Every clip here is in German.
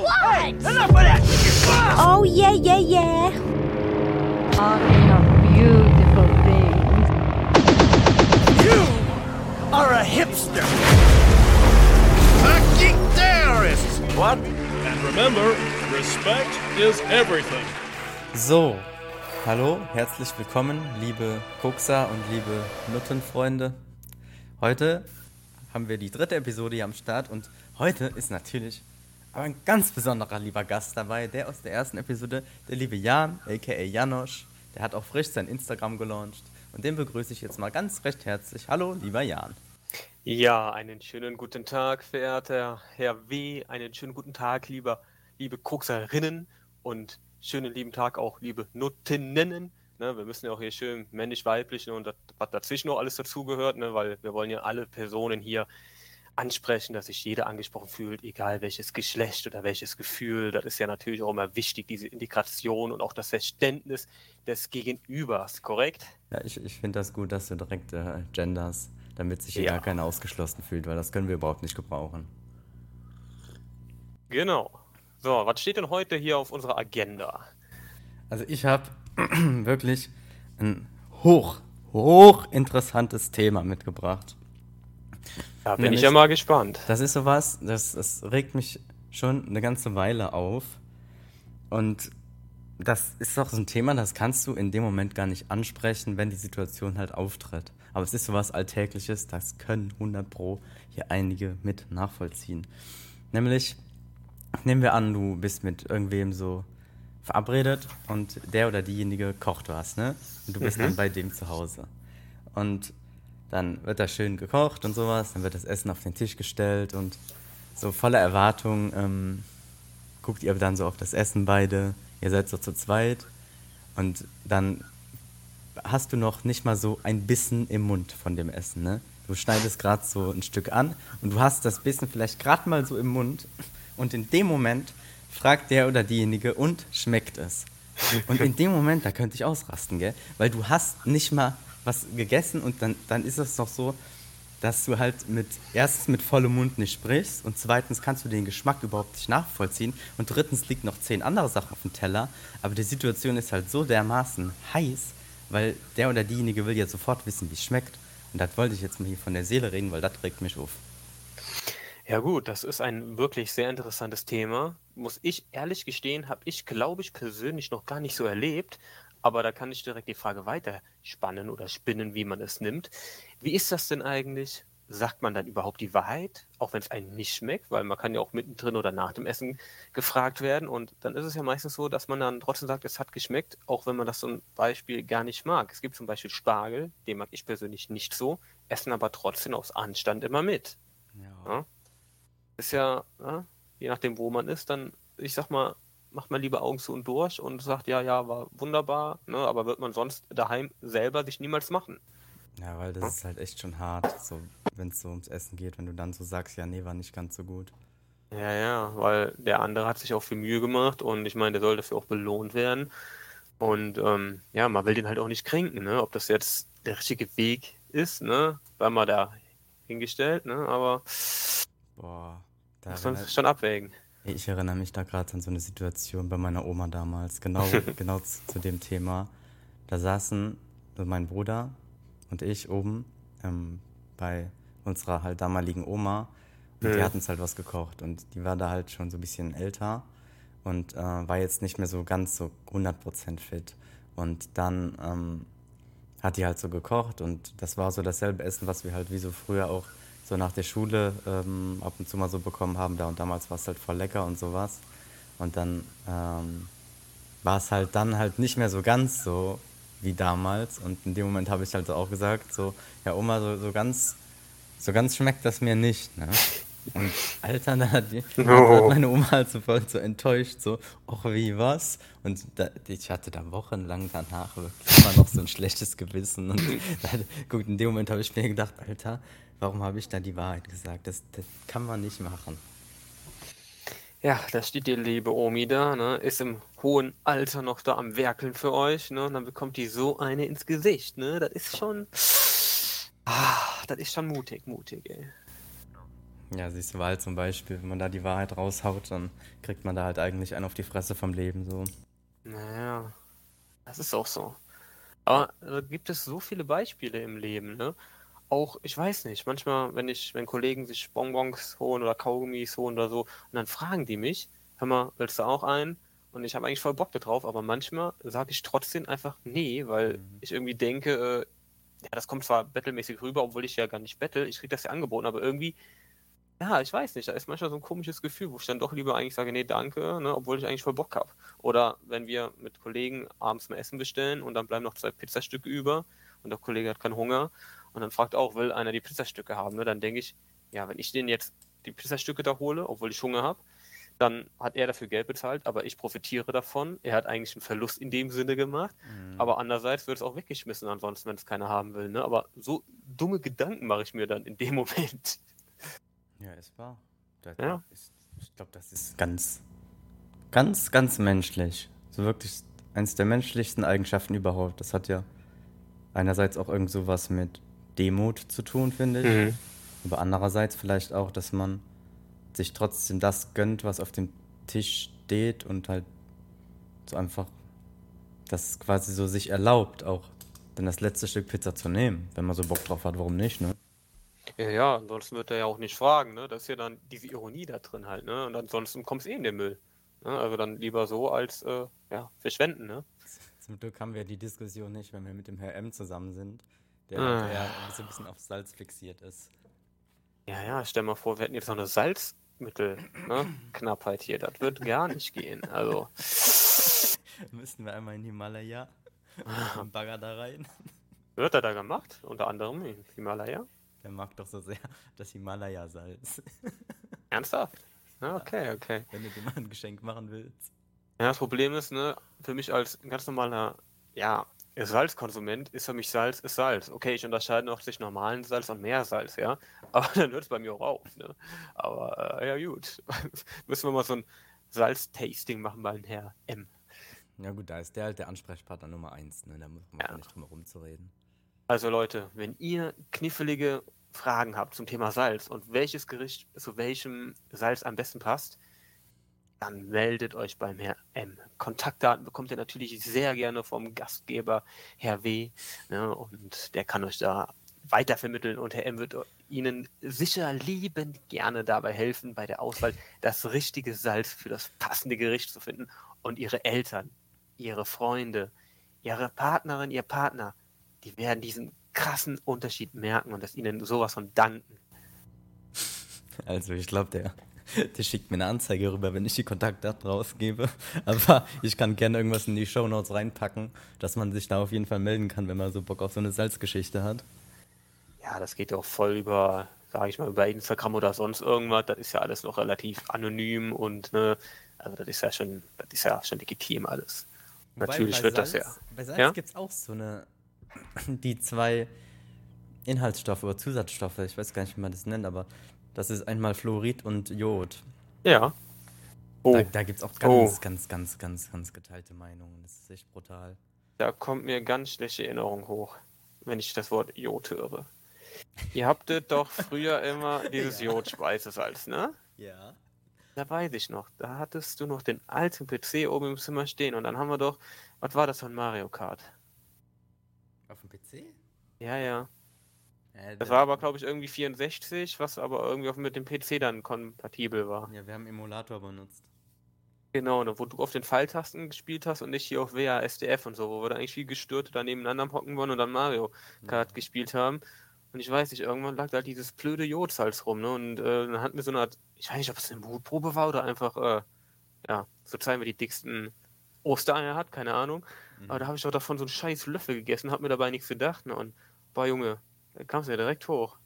What? Enough of that! Oh, yeah, yeah, yeah. Talking of beautiful things. You are a hipster! A geek terrorist! What? And remember, respect is everything. So, hallo, herzlich willkommen, liebe Kokser und liebe Nuttenfreunde. Heute haben wir die dritte Episode hier am Start und heute ist natürlich aber ein ganz besonderer lieber Gast dabei, der aus der ersten Episode, der liebe Jan, aka Janosch. Der hat auch frisch sein Instagram gelauncht und den begrüße ich jetzt mal ganz recht herzlich. Hallo, lieber Jan. Ja, einen schönen guten Tag, verehrter Herr W. Einen schönen guten Tag, lieber, liebe Kokserinnen und schönen lieben Tag auch, liebe Nuttinnen. Ne, wir müssen ja auch hier schön männlich-weiblich und das, was dazwischen noch alles dazugehört, ne, weil wir wollen ja alle Personen hier ansprechen, dass sich jeder angesprochen fühlt, egal welches Geschlecht oder welches Gefühl. Das ist ja natürlich auch immer wichtig, diese Integration und auch das Verständnis des Gegenübers, korrekt? Ja, ich, ich finde das gut, dass du direkt äh, genders, damit sich hier Ja. gar keiner ausgeschlossen fühlt, weil das können wir überhaupt nicht gebrauchen. Genau. So, was steht denn heute hier auf unserer Agenda? Also ich habe wirklich ein hoch, hoch interessantes Thema mitgebracht. Da bin Nämlich- ich ja mal gespannt. Das ist sowas, das, das regt mich schon eine ganze Weile auf. Und das ist doch so ein Thema, das kannst du in dem Moment gar nicht ansprechen, wenn die Situation halt auftritt. Aber es ist sowas Alltägliches, das können 100 Pro hier einige mit nachvollziehen. Nämlich, nehmen wir an, du bist mit irgendwem so verabredet und der oder diejenige kocht was, ne? Und du bist dann bei dem zu Hause. Und dann wird da schön gekocht und sowas, dann wird das Essen auf den Tisch gestellt und so voller Erwartung ähm, guckt ihr dann so auf das Essen beide, ihr seid so zu zweit und dann hast du noch nicht mal so ein Bissen im Mund von dem Essen, ne? Du schneidest gerade so ein Stück an und du hast das Bissen vielleicht gerade mal so im Mund und in dem Moment fragt der oder diejenige und schmeckt es. Und in dem Moment, da könnte ich ausrasten, gell? Weil du hast nicht mal was gegessen und dann, dann ist es noch so, dass du halt mit erstens mit vollem Mund nicht sprichst und zweitens kannst du den Geschmack überhaupt nicht nachvollziehen und drittens liegt noch zehn andere Sachen auf dem Teller, aber die Situation ist halt so dermaßen heiß, weil der oder diejenige will ja sofort wissen, wie es schmeckt. Und das wollte ich jetzt mal hier von der Seele reden, weil das regt mich auf. Ja gut, das ist ein wirklich sehr interessantes Thema. Muss ich ehrlich gestehen, habe ich, glaube ich, persönlich noch gar nicht so erlebt. Aber da kann ich direkt die Frage weiterspannen oder spinnen, wie man es nimmt. Wie ist das denn eigentlich? Sagt man dann überhaupt die Wahrheit, auch wenn es einem nicht schmeckt? Weil man kann ja auch mittendrin oder nach dem Essen gefragt werden. Und dann ist es ja meistens so, dass man dann trotzdem sagt, es hat geschmeckt, auch wenn man das zum Beispiel gar nicht mag. Es gibt zum Beispiel Spargel, den mag ich persönlich nicht so, essen aber trotzdem aus Anstand immer mit. Ja. Ist ja, ja, je nachdem, wo man ist, dann, ich sag mal, macht man lieber Augen zu und durch und sagt, ja, ja, war wunderbar, ne, aber wird man sonst daheim selber sich niemals machen. Ja, weil das ist halt echt schon hart, so, wenn es so ums Essen geht, wenn du dann so sagst, ja, nee, war nicht ganz so gut. Ja, ja, weil der andere hat sich auch viel Mühe gemacht und ich meine, der soll dafür auch belohnt werden. Und ähm, ja, man will den halt auch nicht kränken, ne? Ob das jetzt der richtige Weg ist, ne? Sei mal da hingestellt, ne? Aber Boah, da muss man erinnert- schon abwägen. Ich erinnere mich da gerade an so eine Situation bei meiner Oma damals, genau, genau zu, zu dem Thema. Da saßen mein Bruder und ich oben ähm, bei unserer halt damaligen Oma und die Mhm. hatten uns halt was gekocht und die war da halt schon so ein bisschen älter und äh, war jetzt nicht mehr so ganz so 100% fit. Und dann ähm, hat die halt so gekocht und das war so dasselbe Essen, was wir halt wie so früher auch so nach der Schule ähm, ab und zu mal so bekommen haben. Da und damals war es halt voll lecker und sowas. Und dann ähm, war es halt dann halt nicht mehr so ganz so wie damals. Und in dem Moment habe ich halt auch gesagt, so, ja Oma, so, so ganz, so ganz schmeckt das mir nicht. Ne? Alter, da hat, die, da hat meine Oma halt so voll so enttäuscht, so, ach wie was? Und da, ich hatte da wochenlang danach wirklich immer noch so ein schlechtes Gewissen. Und da, gut, in dem Moment habe ich mir gedacht, Alter, warum habe ich da die Wahrheit gesagt? Das, das kann man nicht machen. Ja, da steht die liebe Omi da, ne? Ist im hohen Alter noch da am Werkeln für euch, ne? Und dann bekommt die so eine ins Gesicht, ne? Das ist schon. Ah, das ist schon mutig, mutig, ey. Ja, siehst du, war halt zum Beispiel, wenn man da die Wahrheit raushaut, dann kriegt man da halt eigentlich einen auf die Fresse vom Leben, so. Naja, das ist auch so. Aber äh, gibt es so viele Beispiele im Leben, ne? Auch, ich weiß nicht, manchmal, wenn ich, wenn Kollegen sich Bonbons holen oder Kaugummis holen oder so, und dann fragen die mich, hör mal, willst du auch einen? Und ich habe eigentlich voll Bock da drauf, aber manchmal sage ich trotzdem einfach nee, weil Mhm. ich irgendwie denke, äh, ja, das kommt zwar battlemäßig rüber, obwohl ich ja gar nicht battle, ich krieg das ja angeboten, aber irgendwie, ja, ich weiß nicht, da ist manchmal so ein komisches Gefühl, wo ich dann doch lieber eigentlich sage, nee, danke, ne, obwohl ich eigentlich voll Bock habe. Oder wenn wir mit Kollegen abends mal Essen bestellen und dann bleiben noch zwei Pizzastücke über und der Kollege hat keinen Hunger und dann fragt auch, will einer die Pizzastücke haben, ne, dann denke ich, ja, wenn ich den jetzt die Pizzastücke da hole, obwohl ich Hunger habe, dann hat er dafür Geld bezahlt, aber ich profitiere davon. Er hat eigentlich einen Verlust in dem Sinne gemacht, Mhm. aber andererseits wird es auch weggeschmissen ansonsten, wenn es keiner haben will. Ne? Aber so dumme Gedanken mache ich mir dann in dem Moment. Ja, ist wahr. Das Ja. Ist, ich glaube, das ist ganz, ganz, ganz menschlich. So wirklich eins der menschlichsten Eigenschaften überhaupt. Das hat ja einerseits auch irgend sowas mit Demut zu tun, finde ich. Aber andererseits vielleicht auch, dass man sich trotzdem das gönnt, was auf dem Tisch steht und halt so einfach das quasi so sich erlaubt, auch dann das letzte Stück Pizza zu nehmen. Wenn man so Bock drauf hat, warum nicht, ne? Ja, ja, ansonsten wird er ja auch nicht fragen. Ne? Das ist ja dann diese Ironie da drin halt. Ne? Und ansonsten kommt es eh in den Müll. Ne? Also dann lieber so als äh, ja, verschwenden. Ne? Zum Glück haben wir die Diskussion nicht, wenn wir mit dem Herr M zusammen sind, der Ah. halt eher so ein bisschen auf Salz fixiert ist. Ja, ja, stell mal vor, wir hätten jetzt noch eine Salzmittelknappheit hier. Das wird gar nicht gehen. Also, Müssten wir einmal in Himalaya einen Bagger da rein. wird er da gemacht? Unter anderem in Himalaya? Der mag doch so sehr das Himalaya-Salz. Ernsthaft? Okay, okay. Wenn du dir mal ein Geschenk machen willst. Ja, das Problem ist, ne, für mich als ganz normaler, ja, Salzkonsument ist für mich Salz ist Salz. Okay, ich unterscheide noch zwischen normalen Salz und Meersalz, ja. Aber dann hört es bei mir auch auf, ne? Aber äh, ja gut. Müssen wir mal so ein Salz-Tasting machen bei Herr M. Ja gut, da ist der halt der Ansprechpartner Nummer eins, ne? Da muss man Ja. nicht drum herum zu reden. Also Leute, wenn ihr knifflige Fragen habt zum Thema Salz und welches Gericht zu welchem Salz am besten passt, dann meldet euch beim Herr M. Kontaktdaten bekommt ihr natürlich sehr gerne vom Gastgeber Herr W. Ne, und der kann euch da weitervermitteln und Herr M wird Ihnen sicher liebend gerne dabei helfen, bei der Auswahl das richtige Salz für das passende Gericht zu finden und Ihre Eltern, Ihre Freunde, Ihre Partnerin, Ihr Partner, die werden diesen krassen Unterschied merken und das ihnen sowas von danken. Also ich glaube, der, der schickt mir eine Anzeige rüber, wenn ich die Kontaktdaten rausgebe. Aber ich kann gerne irgendwas in die Shownotes reinpacken, dass man sich da auf jeden Fall melden kann, wenn man so Bock auf so eine Salzgeschichte hat. Ja, das geht ja auch voll über, sage ich mal, über Instagram oder sonst irgendwas. Das ist ja alles noch relativ anonym und ne, also das ist ja schon, das ist ja schon legitim alles. Natürlich bei wird das Salz, ja. Bei Salz Ja? gibt es auch so eine, die zwei Inhaltsstoffe oder Zusatzstoffe, ich weiß gar nicht, wie man das nennt, aber das ist einmal Fluorid und Jod. Ja. Oh, Da, da gibt es auch ganz, ganz, ganz, ganz, ganz geteilte Meinungen. Das ist echt brutal. da kommt mir ganz schlechte Erinnerung hoch, wenn ich das Wort Jod höre. Ihr habtet doch früher immer dieses Jod-Speisesalz, ne? Ja. Da weiß ich noch. Da hattest du noch den alten PC oben im Zimmer stehen und dann haben wir doch, was war das von Mario Kart? Auf dem PC? Ja, ja. Äh, Das war aber, glaube ich, irgendwie 64, was aber irgendwie auch mit dem PC dann kompatibel war. Ja, wir haben Emulator benutzt. Genau, ne, wo du auf den Pfeiltasten gespielt hast und nicht hier auf WASDF und so, wo wir dann eigentlich viel gestört da nebeneinander am hocken waren und dann Mario Kart gespielt haben. Und ich weiß nicht, irgendwann lag da dieses blöde Jodsalz rum, ne? Und äh, dann hatten wir so eine Art, ich weiß nicht, ob es eine Mutprobe war oder einfach, äh, ja, so zeigen wir die dicksten Ostereier hat, keine Ahnung. Aber da habe ich doch davon so einen scheiß Löffel gegessen, hab mir dabei nichts gedacht, ne? Und, boah, Junge, da kam es mir direkt hoch.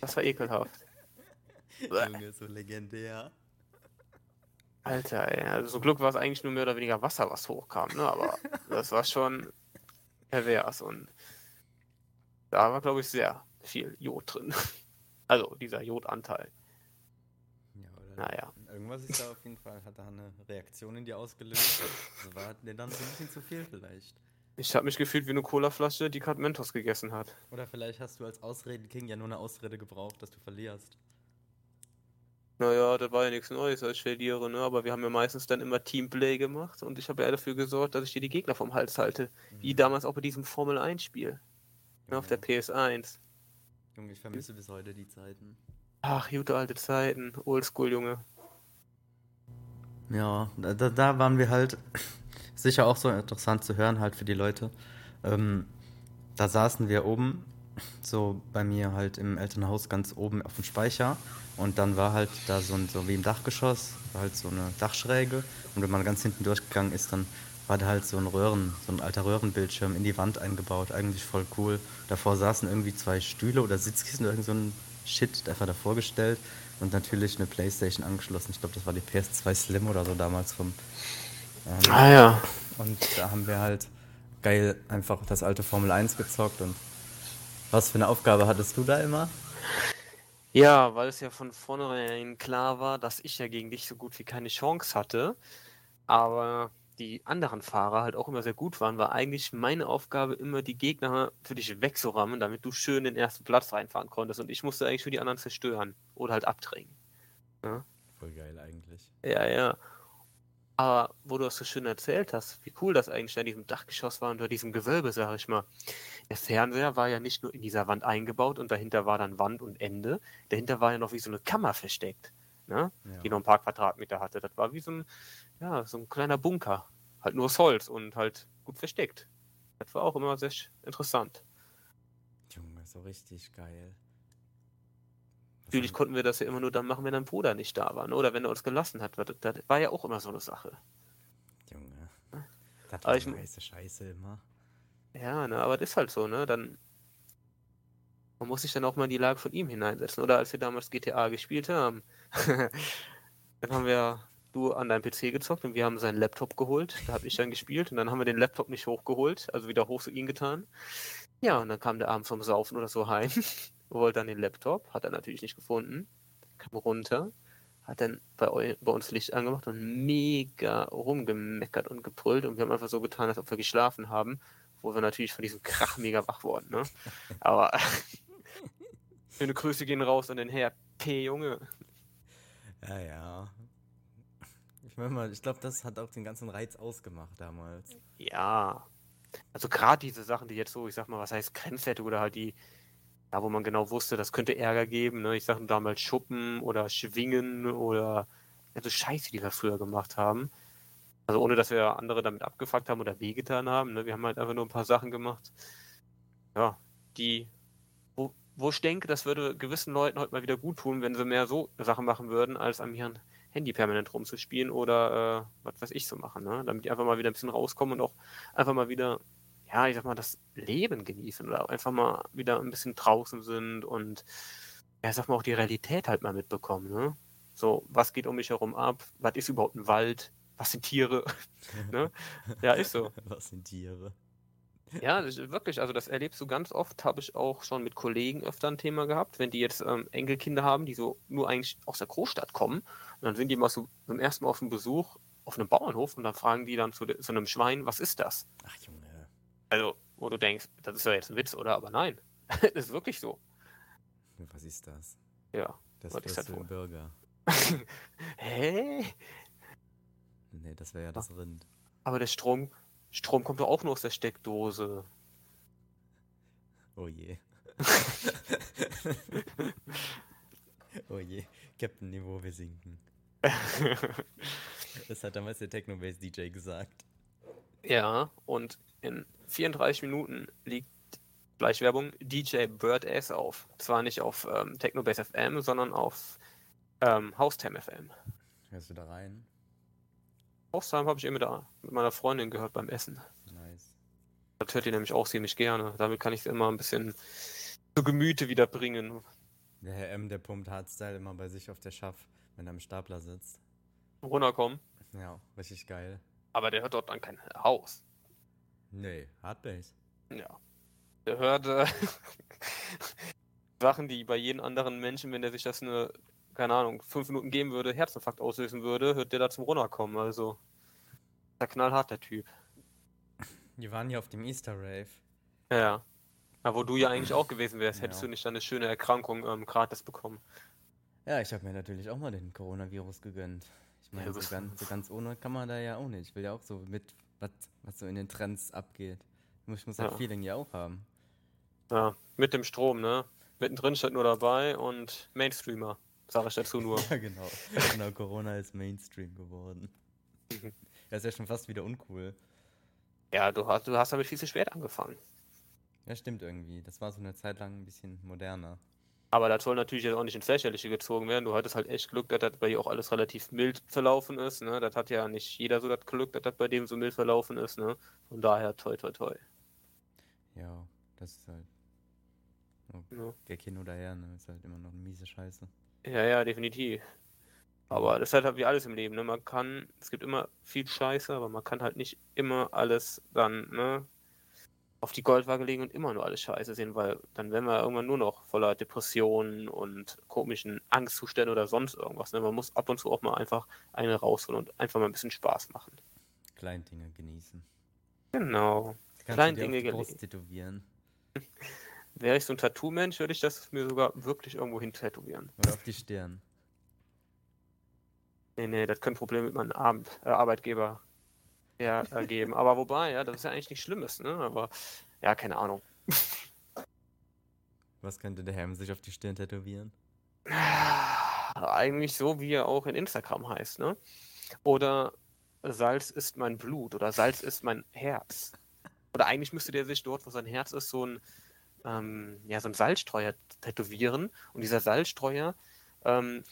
Das war ekelhaft. Junge, so legendär. Alter, ey, also zum Glück war es eigentlich nur mehr oder weniger Wasser, was hochkam, ne? Aber das war schon pervers und da war, glaube ich, sehr viel Jod drin. Also dieser Jodanteil. Ja, oder Naja. Irgendwas ist da auf jeden Fall, hat da eine Reaktion in dir ausgelöst. Das war dir dann so ein bisschen zu viel vielleicht. Ich habe mich gefühlt wie eine Colaflasche, die gerade Mentos gegessen hat. Oder vielleicht hast du als Ausreden-King ja nur eine Ausrede gebraucht, dass du verlierst. Naja, das war ja nichts Neues, als verliere, ne? Aber wir haben ja meistens dann immer Teamplay gemacht und ich habe ja dafür gesorgt, dass ich dir die Gegner vom Hals halte. Wie damals auch bei diesem Formel 1-Spiel. Ne, auf der PS1. Junge, ich vermisse bis heute die Zeiten. Ach, gute alte Zeiten. Oldschool, Junge. Ja, da, da- waren wir halt sicher auch so interessant zu hören, halt für die Leute. Ähm, da saßen wir oben, so bei mir halt im Elternhaus ganz oben auf dem Speicher. Und dann war halt da so, ein, so wie im Dachgeschoss, war halt so eine Dachschräge. Und wenn man ganz hinten durchgegangen ist, dann war da halt so ein Röhren, so ein alter Röhrenbildschirm in die Wand eingebaut. Eigentlich voll cool. Davor saßen irgendwie zwei Stühle oder Sitzkissen oder irgend so ein Shit einfach davor gestellt. Und natürlich eine Playstation angeschlossen. Ich glaube, das war die PS2 Slim oder so damals vom. Ähm, Ah ja. und da haben wir halt geil einfach das alte Formel 1 gezockt. Und was für eine Aufgabe hattest du da immer? Ja, weil es ja von vornherein klar war, dass ich ja gegen dich so gut wie keine Chance hatte, aber die anderen Fahrer halt auch immer sehr gut waren, war eigentlich meine Aufgabe immer die Gegner für dich wegzurammen, damit du schön den ersten Platz reinfahren konntest und ich musste eigentlich für die anderen zerstören oder halt abdrängen. Voll geil eigentlich. Ja, ja. Aber wo du das so schön erzählt hast, wie cool das eigentlich an diesem Dachgeschoss war unter diesem Gewölbe, sag ich mal. Der Fernseher war ja nicht nur in dieser Wand eingebaut und dahinter war dann Wand und Ende. Dahinter war ja noch wie so eine Kammer versteckt, ne? Ja. die noch ein paar Quadratmeter hatte. Das war wie so ein, ja, so ein kleiner Bunker. Halt nur aus Holz und halt gut versteckt. Das war auch immer sehr interessant. Junge, so richtig geil. Natürlich konnten wir das ja immer nur dann machen, wenn dein Bruder nicht da war, ne? oder wenn er uns gelassen hat. Das, das war ja auch immer so eine Sache. Junge. Das war ich die mu- heiße Scheiße immer. Ja, ne, aber das ist halt so, ne? Dann man muss sich dann auch mal in die Lage von ihm hineinsetzen. Oder als wir damals GTA gespielt haben, dann haben wir du an deinem PC gezockt und wir haben seinen Laptop geholt. Da habe ich dann gespielt und dann haben wir den Laptop nicht hochgeholt, also wieder hoch zu ihm getan. Ja, und dann kam der abends vom Saufen oder so heim, wollte dann den Laptop, hat er natürlich nicht gefunden, kam runter, hat dann bei, bei uns Licht angemacht und mega rumgemeckert und gebrüllt und wir haben einfach so getan, als ob wir geschlafen haben, wo wir natürlich von diesem Krach mega wach wurden, ne? Aber schöne Grüße gehen raus an den Herr P. Junge. Ja, ja. Ich meine mal, ich glaube, das hat auch den ganzen Reiz ausgemacht damals. Ja. Also gerade diese Sachen, die jetzt so, ich sag mal, was heißt Grenzwerte oder halt die, da wo man genau wusste, das könnte Ärger geben, ne? Ich sag damals Schuppen oder Schwingen oder ja, so Scheiße, die wir früher gemacht haben. Also ohne, dass wir andere damit abgefuckt haben oder wehgetan haben, ne? Wir haben halt einfach nur ein paar Sachen gemacht. Ja, die, wo, ich denke, das würde gewissen Leuten heute mal wieder gut tun, wenn sie mehr so Sachen machen würden, als am ihren Handy permanent rumzuspielen oder äh, was weiß ich zu machen, ne? Damit die einfach mal wieder ein bisschen rauskommen und auch einfach mal wieder, ja, ich sag mal, das Leben genießen oder einfach mal wieder ein bisschen draußen sind und ja, sag mal, auch die Realität halt mal mitbekommen, ne? So, was geht um mich herum ab? Was ist überhaupt ein Wald? Was sind Tiere? ne? Ja, ist so. Was sind Tiere? Ja, wirklich, also das erlebst du ganz oft, habe ich auch schon mit Kollegen öfter ein Thema gehabt, wenn die jetzt ähm, Enkelkinder haben, die so nur eigentlich aus der Großstadt kommen und dann sind die mal so zum ersten Mal auf dem Besuch auf einem Bauernhof und dann fragen die dann zu, de- zu einem Schwein, was ist das? Ach, Junge. Also, wo du denkst, das ist ja jetzt ein Witz, oder? Aber nein, das ist wirklich so. Was ist das? Ja. Das ist das ist ein? Burger. Hä? Nee, das wäre ja das Rind. Aber der Strom, Strom kommt doch auch nur aus der Steckdose. Oh je. oh je. Captain Niveau, wir sinken. Das hat damals der Technobase-DJ gesagt. Ja, und in 34 Minuten liegt Fleischwerbung DJ Bird S auf. Zwar nicht auf ähm, Technobase FM, sondern auf ähm, Haustime FM. Hörst du da rein? Haustime habe ich immer da mit meiner Freundin gehört beim Essen. Nice. Das hört ihr nämlich auch ziemlich gerne. Damit kann ich es immer ein bisschen zu Gemüte wieder bringen. Der Herr M, der pumpt Hardstyle immer bei sich auf der Schaff, wenn er im Stapler sitzt. Runterkommen. Ja, richtig geil. Aber der hört dort dann kein Haus. Nee, Hardbase. Ja. Der hört äh, Sachen, die bei jedem anderen Menschen, wenn der sich das eine, keine Ahnung, fünf Minuten geben würde, Herzinfarkt auslösen würde, hört der da zum Runterkommen. Also, der knallhart, der Typ. Wir waren hier auf dem Easter Rave. Ja. Ja, wo du ja eigentlich auch gewesen wärst, hättest Ja. du nicht dann eine schöne Erkrankung ähm, gratis bekommen. Ja, ich habe mir natürlich auch mal den Coronavirus gegönnt. Ich meine, Ja, so ganz, so ganz ohne kann man da ja auch nicht. Ich will ja auch so mit, was, was so in den Trends abgeht. Ich muss das Ja. Feeling ja auch haben. Ja, mit dem Strom, ne? Mittendrin steht nur dabei und Mainstreamer, sage ich dazu nur. Ja, genau. genau, Corona ist Mainstream geworden. Das ist ja schon fast wieder uncool. Ja, du hast, du hast damit viel zu spät angefangen. Ja, stimmt irgendwie. Das war so eine Zeit lang ein bisschen moderner. Aber das soll natürlich jetzt auch nicht ins Lächerliche gezogen werden. Du hattest halt echt Glück, dass das bei dir auch alles relativ mild verlaufen ist. Ne? Das hat ja nicht jeder so das Glück, dass das bei dem so mild verlaufen ist. Ne? Von daher, toi, toi, toi. Ja, das ist halt. Oh, Ja. Gag hin oder her, ne? Ist halt immer noch eine miese Scheiße. Ja, ja, definitiv. Aber das ist halt wie alles im Leben. Ne? Man kann, es gibt immer viel Scheiße, aber man kann halt nicht immer alles dann ne, auf die Goldwaage legen und immer nur alles Scheiße sehen, weil dann wären wir irgendwann nur noch voller Depressionen und komischen Angstzuständen oder sonst irgendwas. Ne? Man muss ab und zu auch mal einfach eine rausholen und einfach mal ein bisschen Spaß machen. Kleindinge genießen. Genau. Kannst du Wäre ich so ein Tattoo-Mensch, würde ich das mir sogar wirklich irgendwo hin tätowieren. Oder auf die Stirn. Nee, nee, das könnte Probleme mit meinem Abend, äh, Arbeitgeber ja, ergeben. Aber wobei, ja, das ist ja eigentlich nichts Schlimmes, ne? Aber ja, keine Ahnung. Was könnte der Helm sich auf die Stirn tätowieren? Eigentlich so, wie er auch in Instagram heißt, ne? Oder Salz ist mein Blut oder Salz ist mein Herz. Oder eigentlich müsste der sich dort, wo sein Herz ist, so ein, ähm, ja, so ein Salzstreuer tätowieren. Und dieser Salzstreuer, ähm,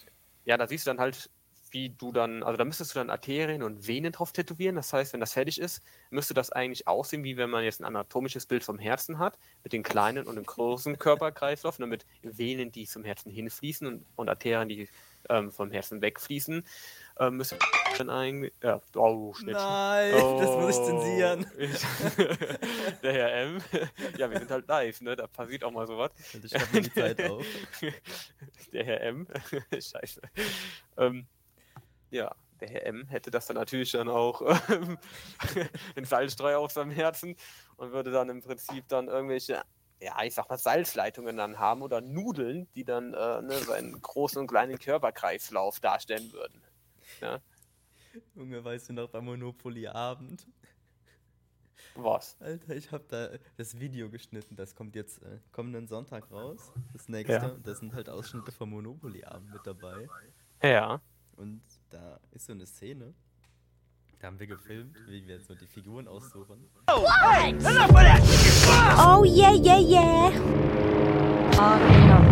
ja, da siehst du dann halt, wie du dann, also da müsstest du dann Arterien und Venen drauf tätowieren. Das heißt, wenn das fertig ist, müsste das eigentlich aussehen, wie wenn man jetzt ein anatomisches Bild vom Herzen hat, mit den kleinen und dem großen Körperkreislauf, ne, mit Venen, die zum Herzen hinfließen und, und Arterien, die ähm, vom Herzen wegfließen. Ähm, müsste dann eigentlich, ja, oh, Schnitt. Nein, das muss ich zensieren. Ich, der Herr M. Ja, wir sind halt live, ne? Da passiert auch mal sowas. Ich schreibe mir die Zeit auf. Der Herr M. Scheiße. Ähm, ja, der Herr M. hätte das dann natürlich dann auch ähm, in Salzstreuer auf seinem Herzen und würde dann im Prinzip dann irgendwelche, ja, ich sag mal, Salzleitungen dann haben oder Nudeln, die dann äh, ne, seinen großen und kleinen Körperkreislauf darstellen würden. Ja, Junge, weißt du noch beim Monopoly-Abend? was? Alter, ich habe da das Video geschnitten. Das kommt jetzt äh, kommenden Sonntag raus. Das nächste. Ja. Da sind halt Ausschnitte vom Monopoly-Abend mit dabei. Ja. Und da ist so eine Szene. Da haben wir gefilmt, wie wir so die Figuren aussuchen. Oh yeah, yeah, yeah. Talking of